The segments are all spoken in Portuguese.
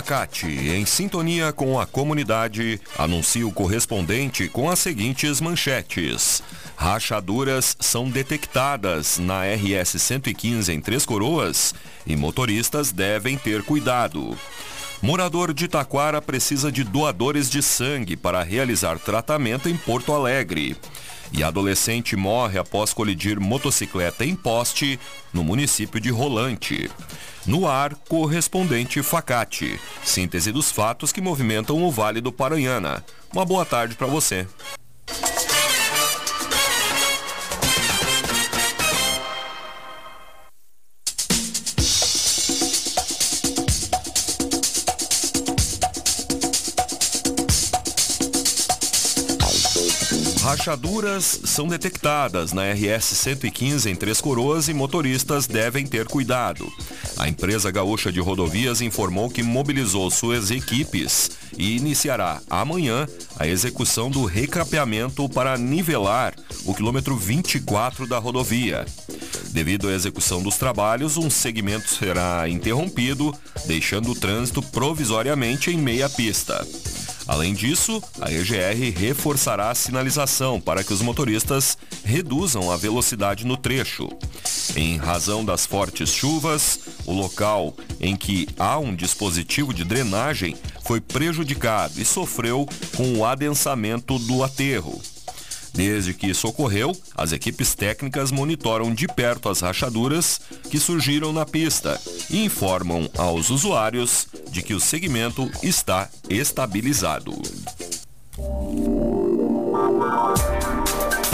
Facate, em sintonia com a comunidade, anuncia o correspondente com as seguintes manchetes. Rachaduras são detectadas na RS 115 em Três Coroas e motoristas devem ter cuidado. Morador de Taquara precisa de doadores de sangue para realizar tratamento em Porto Alegre. E adolescente morre após colidir motocicleta em poste no município de Rolante. No ar, correspondente Facate. Síntese dos fatos que movimentam o Vale do Paranhana. Uma boa tarde para você. Rachaduras são detectadas na RS 115 em Três Coroas e motoristas devem ter cuidado. A empresa gaúcha de rodovias informou que mobilizou suas equipes e iniciará amanhã a execução do recapeamento para nivelar o quilômetro 24 da rodovia. Devido à execução dos trabalhos, um segmento será interrompido, deixando o trânsito provisoriamente em meia pista. Além disso, a EGR reforçará a sinalização para que os motoristas reduzam a velocidade no trecho. Em razão das fortes chuvas, o local em que há um dispositivo de drenagem foi prejudicado e sofreu com o adensamento do aterro. Desde que isso ocorreu, as equipes técnicas monitoram de perto as rachaduras que surgiram na pista e informam aos usuários de que o segmento está estabilizado.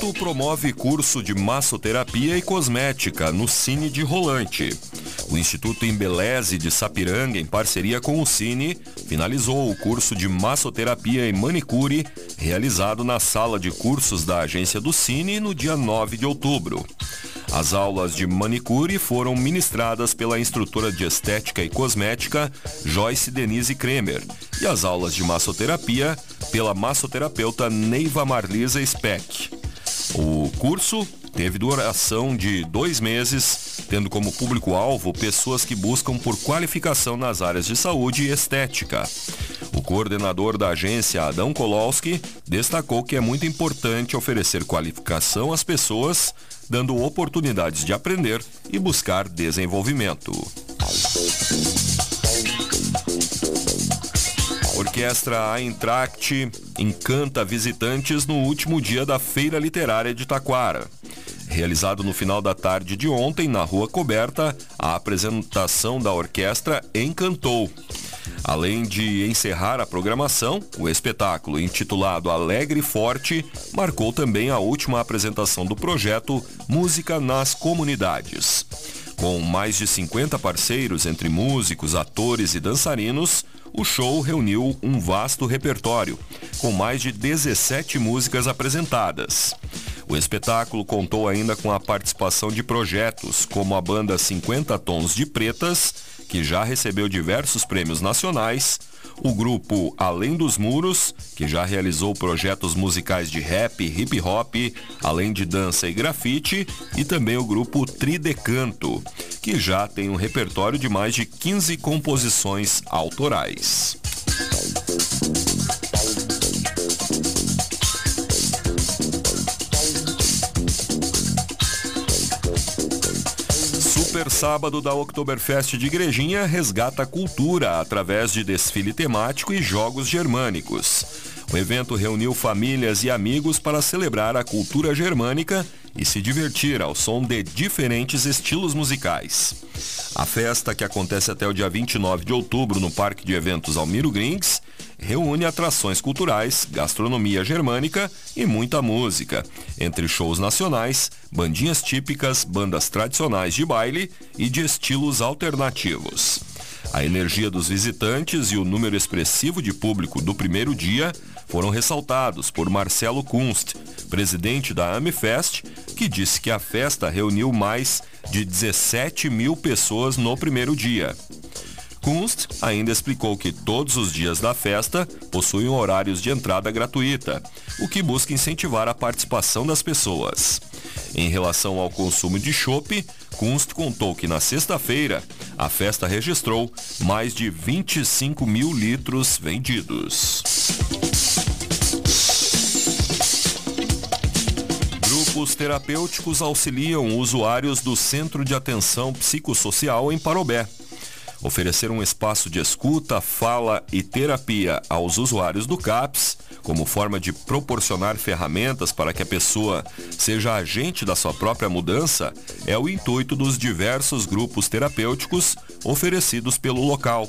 Instituto promove curso de massoterapia e cosmética no Cine de Rolante. O Instituto Embeleze de Sapiranga, em parceria com o Cine, finalizou o curso de massoterapia e manicure realizado na sala de cursos da agência do Cine no dia 9 de outubro. As aulas de manicure foram ministradas pela instrutora de estética e cosmética Joyce Denise Kremer e as aulas de massoterapia pela massoterapeuta Neiva Marlisa Speck. O curso teve duração de dois meses, tendo como público-alvo pessoas que buscam por qualificação nas áreas de saúde e estética. O coordenador da agência, Adão Kolowski, destacou que é muito importante oferecer qualificação às pessoas, dando oportunidades de aprender e buscar desenvolvimento. Orquestra Eintracht encanta visitantes no último dia da Feira Literária de Taquara. Realizado no final da tarde de ontem, na Rua Coberta, a apresentação da orquestra encantou. Além de encerrar a programação, o espetáculo, intitulado Alegre Forte, marcou também a última apresentação do projeto Música nas Comunidades. Com mais de 50 parceiros entre músicos, atores e dançarinos, o show reuniu um vasto repertório, com mais de 17 músicas apresentadas. O espetáculo contou ainda com a participação de projetos como a banda 50 Tons de Pretas, que já recebeu diversos prêmios nacionais, o grupo Além dos Muros, que já realizou projetos musicais de rap, hip hop, além de dança e grafite, e também o grupo Tridecanto, que já tem um repertório de mais de 15 composições autorais. Super Sábado da Oktoberfest de Igrejinha resgata a cultura através de desfile temático e jogos germânicos. O evento reuniu famílias e amigos para celebrar a cultura germânica e se divertir ao som de diferentes estilos musicais. A festa, que acontece até o dia 29 de outubro no Parque de Eventos Almiro Grings, reúne atrações culturais, gastronomia germânica e muita música, entre shows nacionais, bandinhas típicas, bandas tradicionais de baile e de estilos alternativos. A energia dos visitantes e o número expressivo de público do primeiro dia foram ressaltados por Marcelo Kunst, presidente da Amifest, que disse que a festa reuniu mais de 17 mil pessoas no primeiro dia. Kunst ainda explicou que todos os dias da festa possuem horários de entrada gratuita, o que busca incentivar a participação das pessoas. Em relação ao consumo de chopp, Kunst contou que na sexta-feira a festa registrou mais de 25 mil litros vendidos. Grupos terapêuticos auxiliam usuários do Centro de Atenção Psicossocial em Parobé oferecer um espaço de escuta, fala e terapia aos usuários do CAPS, como forma de proporcionar ferramentas para que a pessoa seja agente da sua própria mudança, é o intuito dos diversos grupos terapêuticos oferecidos pelo local.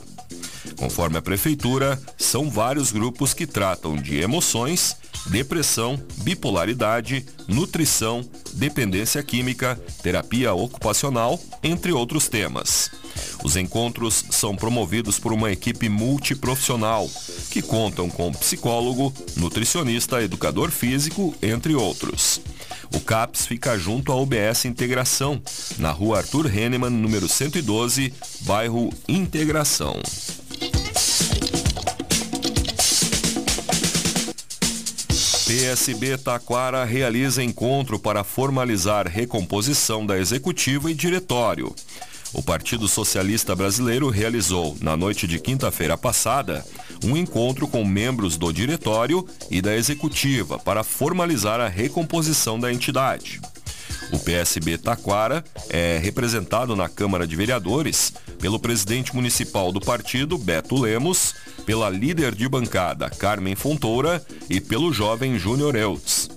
Conforme a prefeitura, são vários grupos que tratam de emoções, depressão, bipolaridade, nutrição, dependência química, terapia ocupacional, entre outros temas. Os encontros são promovidos por uma equipe multiprofissional, que contam com psicólogo, nutricionista, educador físico, entre outros. O CAPS fica junto à UBS Integração, na rua Arthur Hennemann, número 112, bairro Integração. PSB Taquara realiza encontro para formalizar recomposição da executiva e diretório. O Partido Socialista Brasileiro realizou, na noite de quinta-feira passada, um encontro com membros do diretório e da executiva para formalizar a recomposição da entidade. O PSB Taquara é representado na Câmara de Vereadores pelo presidente municipal do partido, Beto Lemos, pela líder de bancada, Carmen Fontoura, e pelo jovem Júnior Eutz.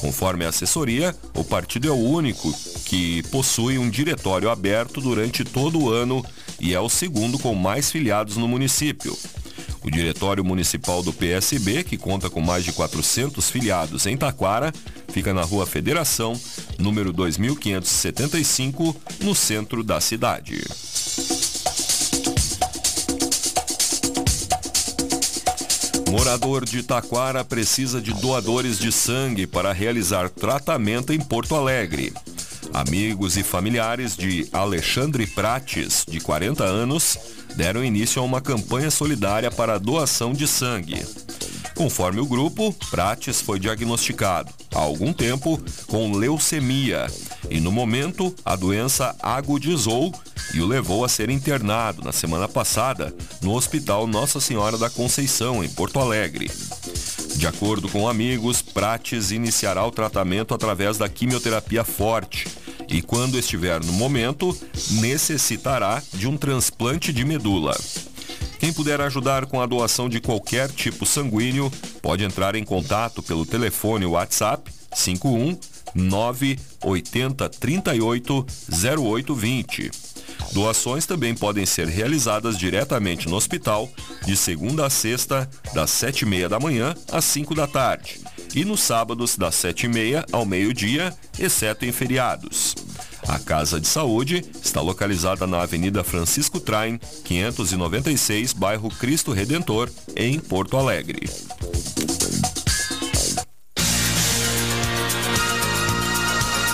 Conforme a assessoria, o partido é o único que possui um diretório aberto durante todo o ano e é o segundo com mais filiados no município. O Diretório Municipal do PSB, que conta com mais de 400 filiados em Taquara, fica na Rua Federação, número 2575, no centro da cidade. Morador de Taquara precisa de doadores de sangue para realizar tratamento em Porto Alegre. Amigos e familiares de Alexandre Prates, de 40 anos, deram início a uma campanha solidária para a doação de sangue. Conforme o grupo, Prates foi diagnosticado, há algum tempo, com leucemia e, no momento, a doença agudizou e o levou a ser internado na semana passada no Hospital Nossa Senhora da Conceição, em Porto Alegre. De acordo com amigos, Prates iniciará o tratamento através da quimioterapia forte e, quando estiver no momento, necessitará de um transplante de medula. Quem puder ajudar com a doação de qualquer tipo sanguíneo pode entrar em contato pelo telefone WhatsApp 51 980 38 0820 Doações também podem ser realizadas diretamente no hospital, de segunda a sexta, das sete e meia da manhã às 5 da tarde, e nos sábados, das sete e meia ao meio-dia, exceto em feriados. A Casa de Saúde está localizada na Avenida Francisco Traem, 596, bairro Cristo Redentor, em Porto Alegre.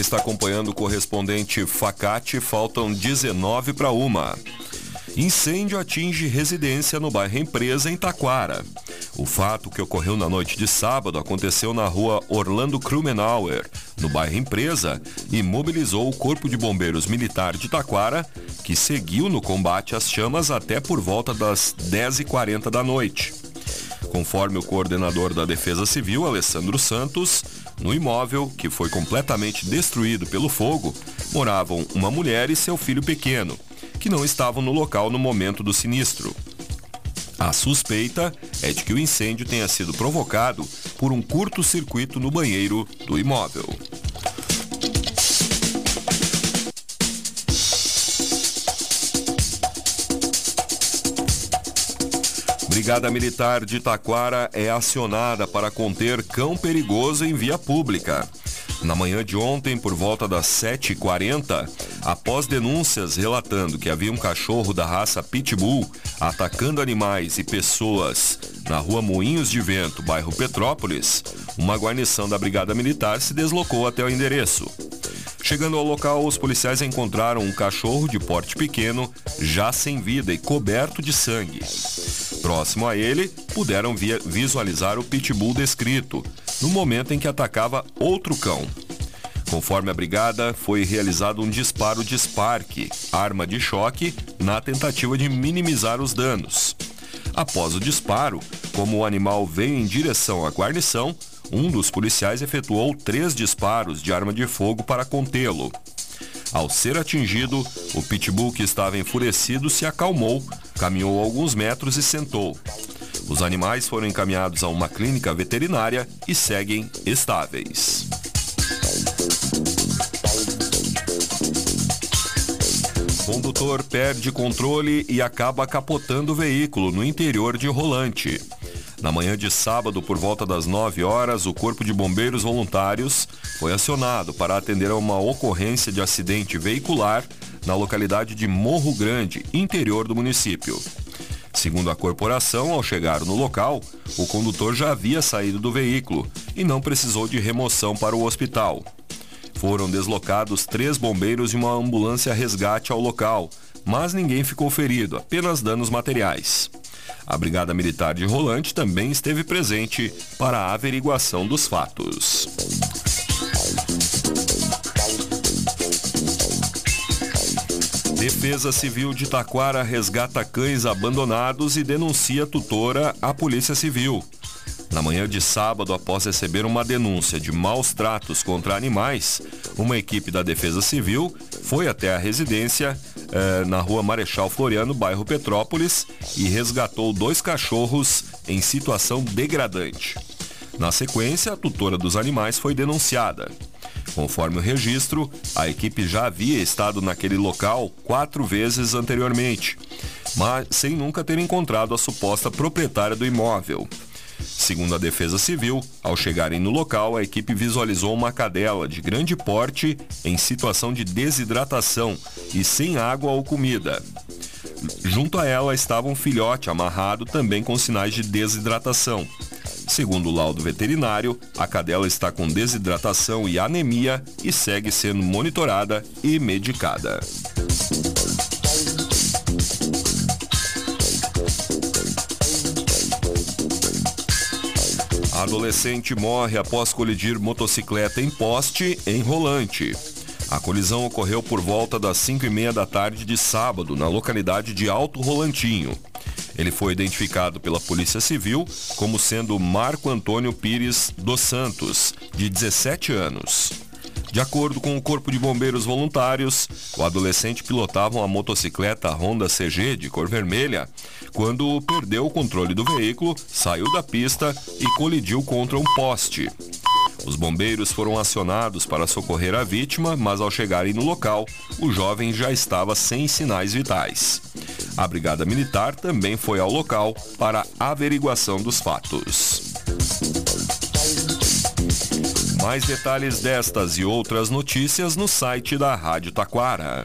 Está acompanhando o correspondente Facate, faltam 19 para uma. Incêndio atinge residência no bairro Empresa, em Taquara. O fato que ocorreu na noite de sábado aconteceu na rua Orlando Krumenauer, no bairro Empresa, e mobilizou o Corpo de Bombeiros Militar de Taquara, que seguiu no combate às chamas até por volta das 10h40 da noite. Conforme o coordenador da Defesa Civil, Alessandro Santos, no imóvel, que foi completamente destruído pelo fogo, moravam uma mulher e seu filho pequeno, que não estavam no local no momento do sinistro. A suspeita é de que o incêndio tenha sido provocado por um curto-circuito no banheiro do imóvel. Brigada Militar de Taquara é acionada para conter cão perigoso em via pública. Na manhã de ontem, por volta das 7h40, após denúncias relatando que havia um cachorro da raça Pitbull atacando animais e pessoas na rua Moinhos de Vento, bairro Petrópolis, uma guarnição da Brigada Militar se deslocou até o endereço. Chegando ao local, os policiais encontraram um cachorro de porte pequeno, já sem vida e coberto de sangue. Próximo a ele, puderam visualizar o pitbull descrito, no momento em que atacava outro cão. Conforme a brigada, foi realizado um disparo de Spark, arma de choque, na tentativa de minimizar os danos. Após o disparo, como o animal veio em direção à guarnição, um dos policiais efetuou três disparos de arma de fogo para contê-lo. Ao ser atingido, o pitbull que estava enfurecido se acalmou, caminhou alguns metros e sentou. Os animais foram encaminhados a uma clínica veterinária e seguem estáveis. Condutor perde controle e acaba capotando o veículo no interior de Rolante. Na manhã de sábado, por volta das 9 horas, o Corpo de Bombeiros Voluntários foi acionado para atender a uma ocorrência de acidente veicular na localidade de Morro Grande, interior do município. Segundo a corporação, ao chegar no local, o condutor já havia saído do veículo e não precisou de remoção para o hospital. Foram deslocados três bombeiros e uma ambulância resgate ao local, mas ninguém ficou ferido, apenas danos materiais. A Brigada Militar de Rolante também esteve presente para a averiguação dos fatos. Defesa Civil de Taquara resgata cães abandonados e denuncia tutora à Polícia Civil. Na manhã de sábado, após receber uma denúncia de maus tratos contra animais, uma equipe da Defesa Civil foi até a residência eh, na rua Marechal Floriano, bairro Petrópolis, e resgatou dois cachorros em situação degradante. Na sequência, a tutora dos animais foi denunciada. Conforme o registro, a equipe já havia estado naquele local quatro vezes anteriormente, mas sem nunca ter encontrado a suposta proprietária do imóvel. Segundo a Defesa Civil, ao chegarem no local, a equipe visualizou uma cadela de grande porte em situação de desidratação e sem água ou comida. Junto a ela estava um filhote amarrado também com sinais de desidratação. Segundo o laudo veterinário, a cadela está com desidratação e anemia e segue sendo monitorada e medicada. Adolescente morre após colidir motocicleta em poste em Rolante. A colisão ocorreu por volta das 5 e meia da tarde de sábado, na localidade de Alto Rolantinho. Ele foi identificado pela Polícia Civil como sendo Marco Antônio Pires dos Santos, de 17 anos. De acordo com o Corpo de Bombeiros Voluntários, o adolescente pilotava uma motocicleta Honda CG de cor vermelha quando perdeu o controle do veículo, saiu da pista e colidiu contra um poste. Os bombeiros foram acionados para socorrer a vítima, mas ao chegarem no local, o jovem já estava sem sinais vitais. A Brigada Militar também foi ao local para averiguação dos fatos. Mais detalhes destas e outras notícias no site da Rádio Taquara.